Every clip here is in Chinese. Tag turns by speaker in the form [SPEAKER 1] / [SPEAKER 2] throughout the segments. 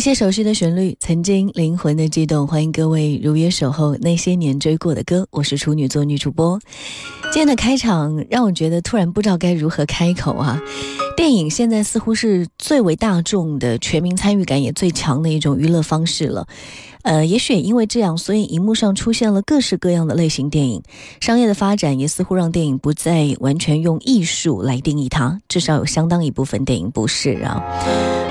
[SPEAKER 1] 那些熟悉的旋律，曾经灵魂的悸动。欢迎各位如约守候那些年追过的歌。我是处女座女主播。今天的开场让我觉得突然不知道该如何开口啊！电影现在似乎是最为大众的、全民参与感也最强的一种娱乐方式了。呃，也许也因为这样，所以荧幕上出现了各式各样的类型电影。商业的发展也似乎让电影不再完全用艺术来定义它，至少有相当一部分电影不是啊。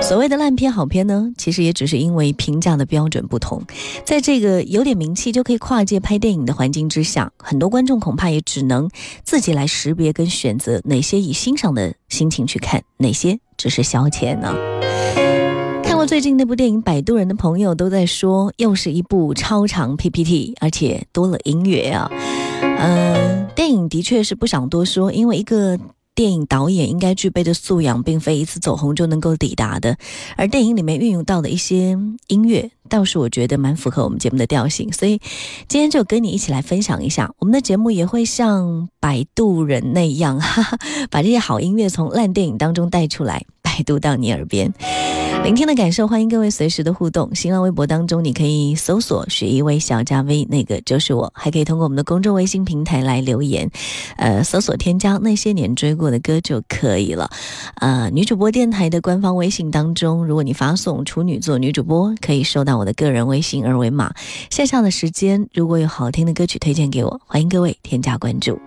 [SPEAKER 1] 所谓的烂片好片呢，其实也只是因为评价的标准不同。在这个有点名气就可以跨界拍电影的环境之下，很多观众恐怕也只能自己来识别跟选择哪些以欣赏的心情去看，哪些只是消遣呢？最近那部电影，《摆渡人》的朋友都在说，又是一部超长 PPT，而且多了音乐啊。嗯，电影的确是不想多说，因为一个电影导演应该具备的素养，并非一次走红就能够抵达的。而电影里面运用到的一些音乐，倒是我觉得蛮符合我们节目的调性，所以今天就跟你一起来分享一下。我们的节目也会像《摆渡人》那样，哈哈，把这些好音乐从烂电影当中带出来。读到你耳边，聆听的感受，欢迎各位随时的互动。新浪微博当中，你可以搜索“许一微小加微”，那个就是我。还可以通过我们的公众微信平台来留言，呃，搜索添加那些年追过的歌就可以了。呃，女主播电台的官方微信当中，如果你发送“处女座女主播”，可以收到我的个人微信二维码。线下的时间，如果有好听的歌曲推荐给我，欢迎各位添加关注。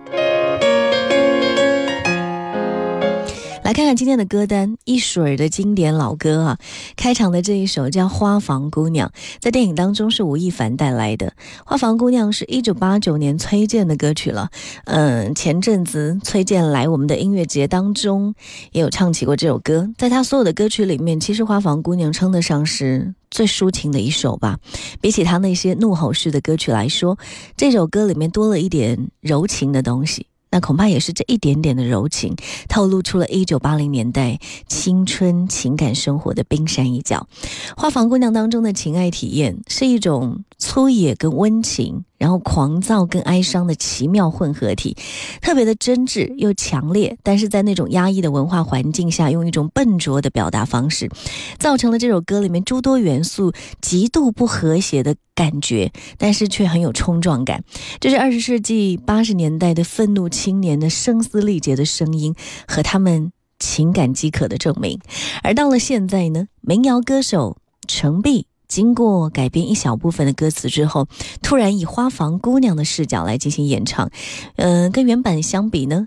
[SPEAKER 1] 来看看今天的歌单，一水儿的经典老歌啊！开场的这一首叫《花房姑娘》，在电影当中是吴亦凡带来的。《花房姑娘》是一九八九年崔健的歌曲了。嗯，前阵子崔健来我们的音乐节当中，也有唱起过这首歌。在他所有的歌曲里面，其实《花房姑娘》称得上是最抒情的一首吧。比起他那些怒吼式的歌曲来说，这首歌里面多了一点柔情的东西。那恐怕也是这一点点的柔情，透露出了一九八零年代青春情感生活的冰山一角。《花房姑娘》当中的情爱体验是一种粗野跟温情。然后狂躁跟哀伤的奇妙混合体，特别的真挚又强烈，但是在那种压抑的文化环境下，用一种笨拙的表达方式，造成了这首歌里面诸多元素极度不和谐的感觉，但是却很有冲撞感。这是二十世纪八十年代的愤怒青年的声嘶力竭的声音和他们情感饥渴的证明。而到了现在呢，民谣歌手程璧。经过改编一小部分的歌词之后，突然以花房姑娘的视角来进行演唱，嗯，跟原版相比呢，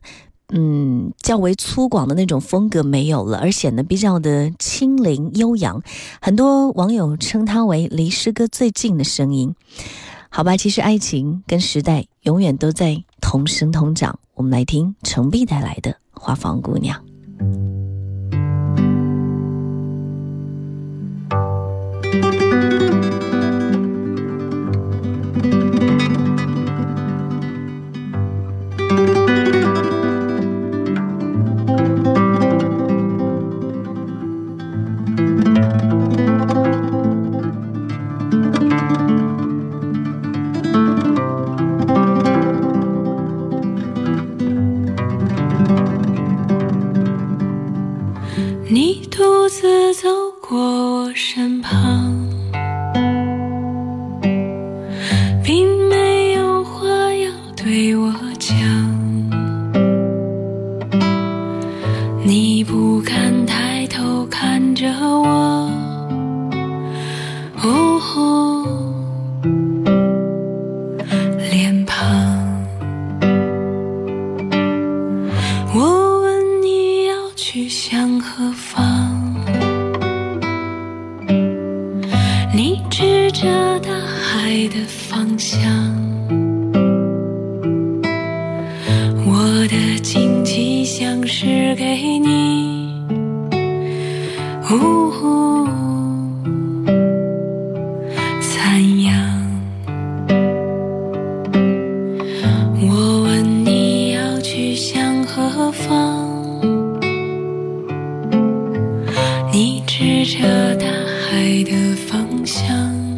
[SPEAKER 1] 嗯，较为粗犷的那种风格没有了，而显得比较的轻灵悠扬。很多网友称它为离诗歌最近的声音。好吧，其实爱情跟时代永远都在同生同长。我们来听程璧带来的《花房姑娘》。
[SPEAKER 2] 你不方向。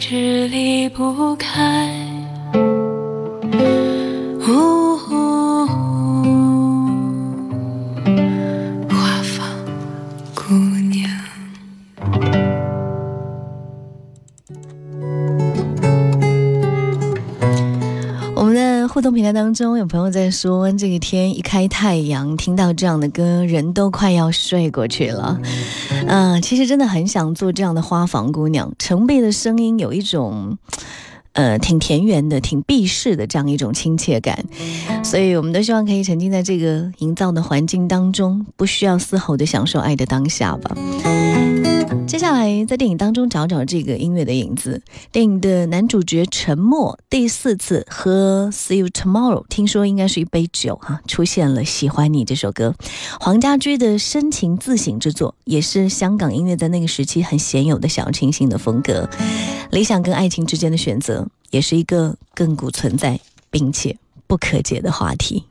[SPEAKER 2] 一直离不开，呜，花房姑娘。我们的互动平台
[SPEAKER 1] 当中，有朋友在说：这个天一开太阳，听到这样的歌，人都快要睡过去了。嗯其实真的很想做这样的花房姑娘。程贝的声音有一种，呃，挺田园的，挺避世的这样一种亲切感，所以我们都希望可以沉浸在这个营造的环境当中，不需要嘶吼的享受爱的当下吧。接下来在电影当中找找这个音乐的影子。电影的男主角沉默第四次喝 See You Tomorrow，听说应该是一杯酒哈，出现了喜欢你这首歌，黄家驹的深情自省之作，也是香港音乐在那个时期很鲜有的小清新的风格。理想跟爱情之间的选择，也是一个亘古存在并且不可解的话题。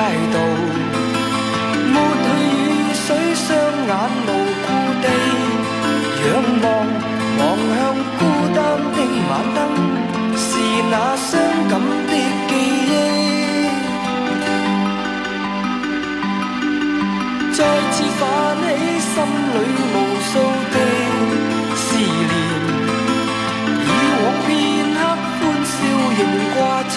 [SPEAKER 2] 街道，抹去雨水，双眼无故地仰望，望向孤单的晚灯，是那伤感的记忆。再次泛起心里无数的思念，以往片刻欢笑仍挂在。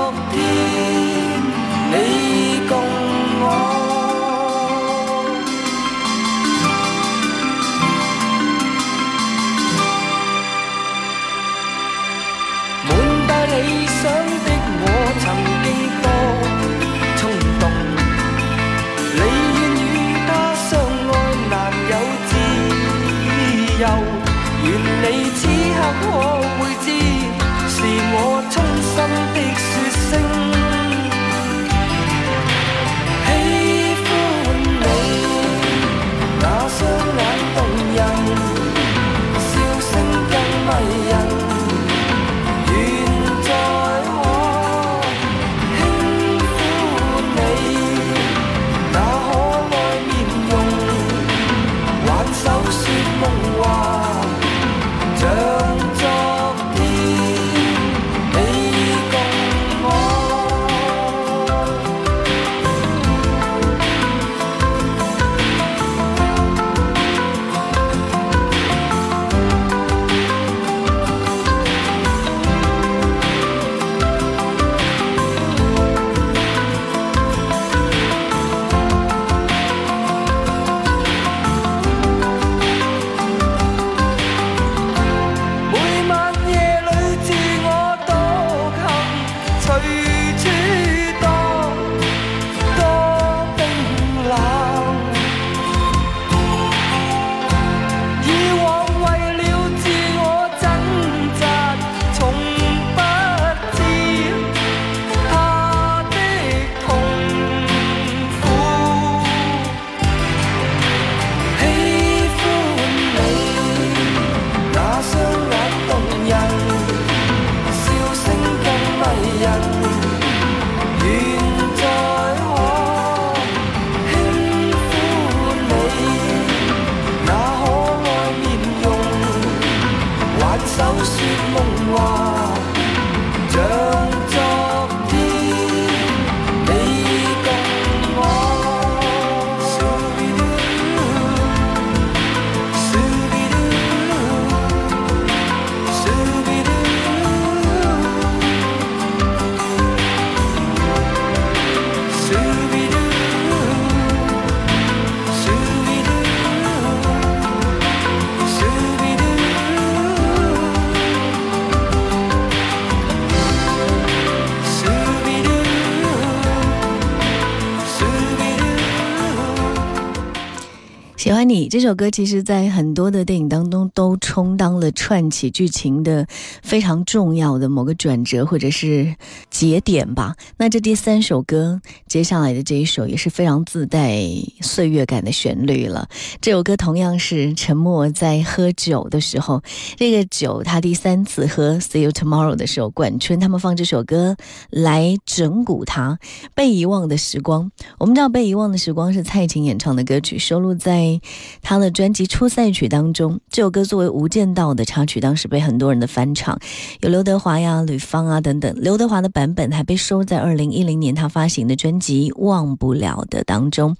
[SPEAKER 1] 这首歌，其实，在很多的电影当中都充当了串起剧情的非常重要的某个转折或者是节点吧。那这第三首歌，接下来的这一首也是非常自带岁月感的旋律了。这首歌同样是沉默在喝酒的时候，这个酒他第三次喝《See You Tomorrow》的时候，管春他们放这首歌来整蛊他。被遗忘的时光，我们知道《被遗忘的时光》是蔡琴演唱的歌曲，收录在。他的专辑《出赛曲》当中，这首歌作为《无间道》的插曲，当时被很多人的翻唱，有刘德华呀、吕方啊等等。刘德华的版本还被收在二零一零年他发行的专辑《忘不了的》当中。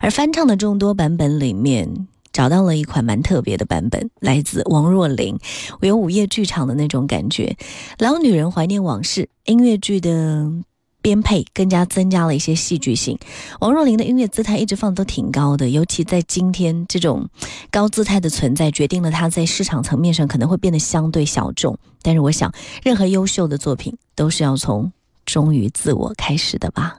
[SPEAKER 1] 而翻唱的众多版本里面，找到了一款蛮特别的版本，来自王若琳，有午夜剧场的那种感觉。老女人怀念往事，音乐剧的。编配更加增加了一些戏剧性。王若琳的音乐姿态一直放的都挺高的，尤其在今天这种高姿态的存在，决定了她在市场层面上可能会变得相对小众。但是我想，任何优秀的作品都是要从忠于自我开始的吧。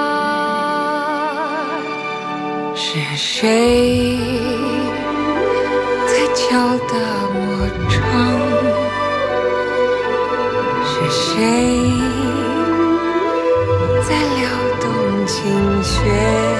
[SPEAKER 3] 谁在敲打我窗？是谁在撩动琴弦？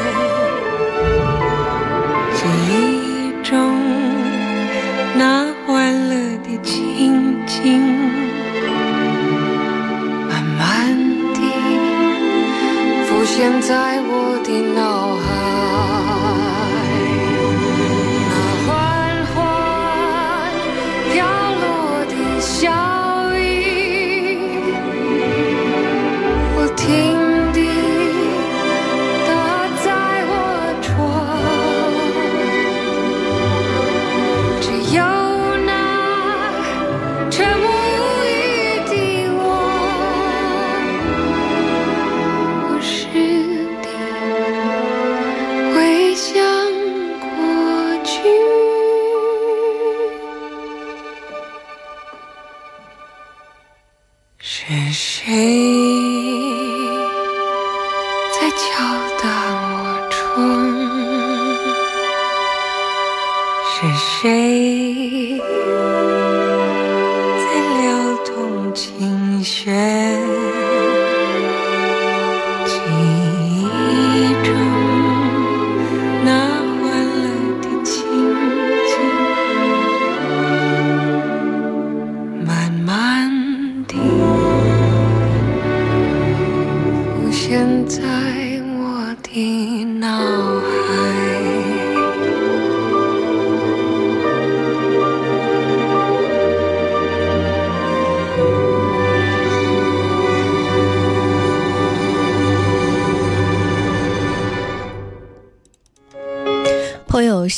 [SPEAKER 3] 现在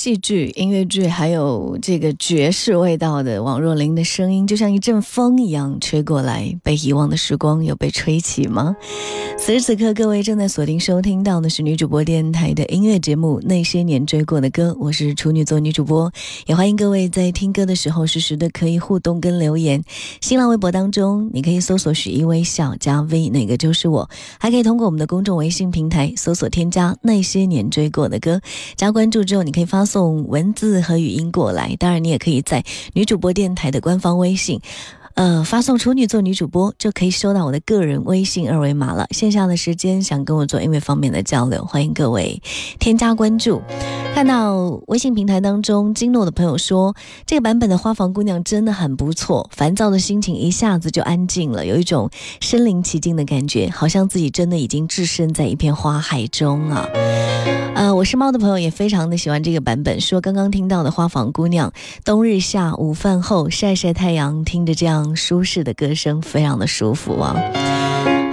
[SPEAKER 3] 戏剧、音乐剧，还有这个爵士味道的王若琳的声音，就像一阵风一样吹过来。被遗忘的时光有被吹起吗？此时此刻，各位正在锁定收听到的是女主播电台的音乐节目《那些年追过的歌》，我是处女座女主播，也欢迎各位在听歌的时候，实时的可以互动跟留言。新浪微博当中，你可以搜索“许一微笑”加 V，哪个就是我。还可以通过我们的公众微信平台搜索添加“那些年追过的歌”，加关注之后，你可以发。送送文字和语音过来，当然你也可以在女主播电台的官方微信。
[SPEAKER 1] 呃，发送“处女座女主播”就可以收到我的个人微信二维码了。线下的时间想跟我做音乐方面的交流，欢迎各位添加关注。看到微信平台当中金诺的朋友说，这个版本的《花房姑娘》真的很不错，烦躁的心情一下子就安静了，有一种身临其境的感觉，好像自己真的已经置身在一片花海中啊。呃，我是猫的朋友也非常的喜欢这个版本，说刚刚听到的《花房姑娘》，冬日下午饭后晒晒太阳，听着这样舒适的歌声，非常的舒服啊。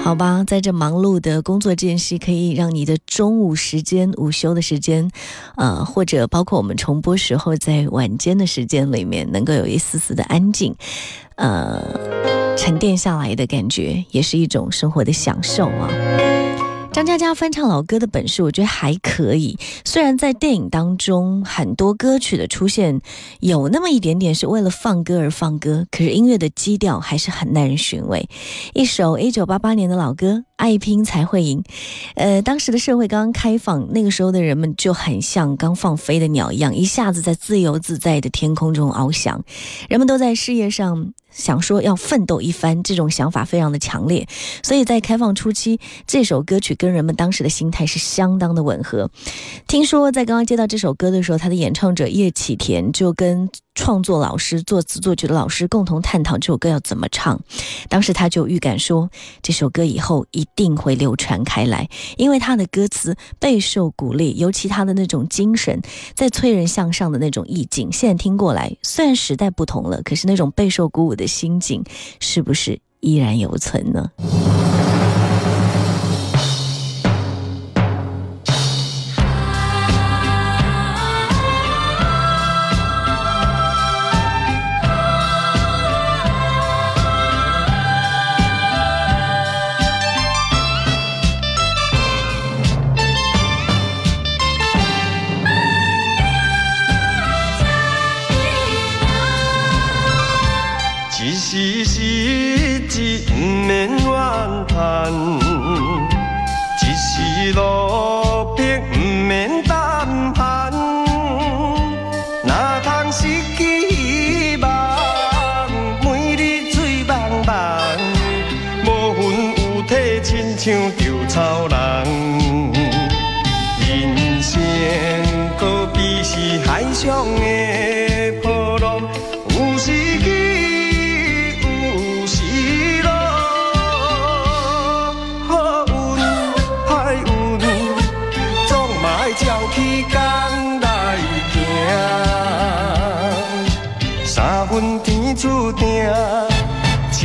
[SPEAKER 1] 好吧，在这忙碌的工作间隙，可以让你的中午时间、午休的时间，呃，或者包括我们重播时候在晚间的时间里面，能够有一丝丝的安静，呃，沉淀下来的感觉，也是一种生活的享受啊。张嘉佳翻唱老歌的本事，我觉得还可以。虽然在电影当中很多歌曲的出现有那么一点点是为了放歌而放歌，可是音乐的基调还是很耐人寻味。一首一九八八年的老歌。爱拼才会赢，呃，当时的社会刚刚开放，那个时候的人们就很像刚放飞的鸟一样，一下子在自由自在的天空中翱翔。人们都在事业上想说要奋斗一番，这种想法非常的强烈。所以在开放初期，这首歌曲跟人们当时的心态是相当的吻合。听说在刚刚接到这首歌的时候，他的演唱者叶启田就跟。创作老师、作词作曲的老师共同探讨这首歌要怎么唱。当时他就预感说，这首歌以后一定会流传开来，因为他的歌词备受鼓励，尤其他的那种精神，在催人向上的那种意境。现在听过来，虽然时代不同了，可是那种备受鼓舞的心境，是不是依然犹存呢？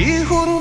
[SPEAKER 2] 是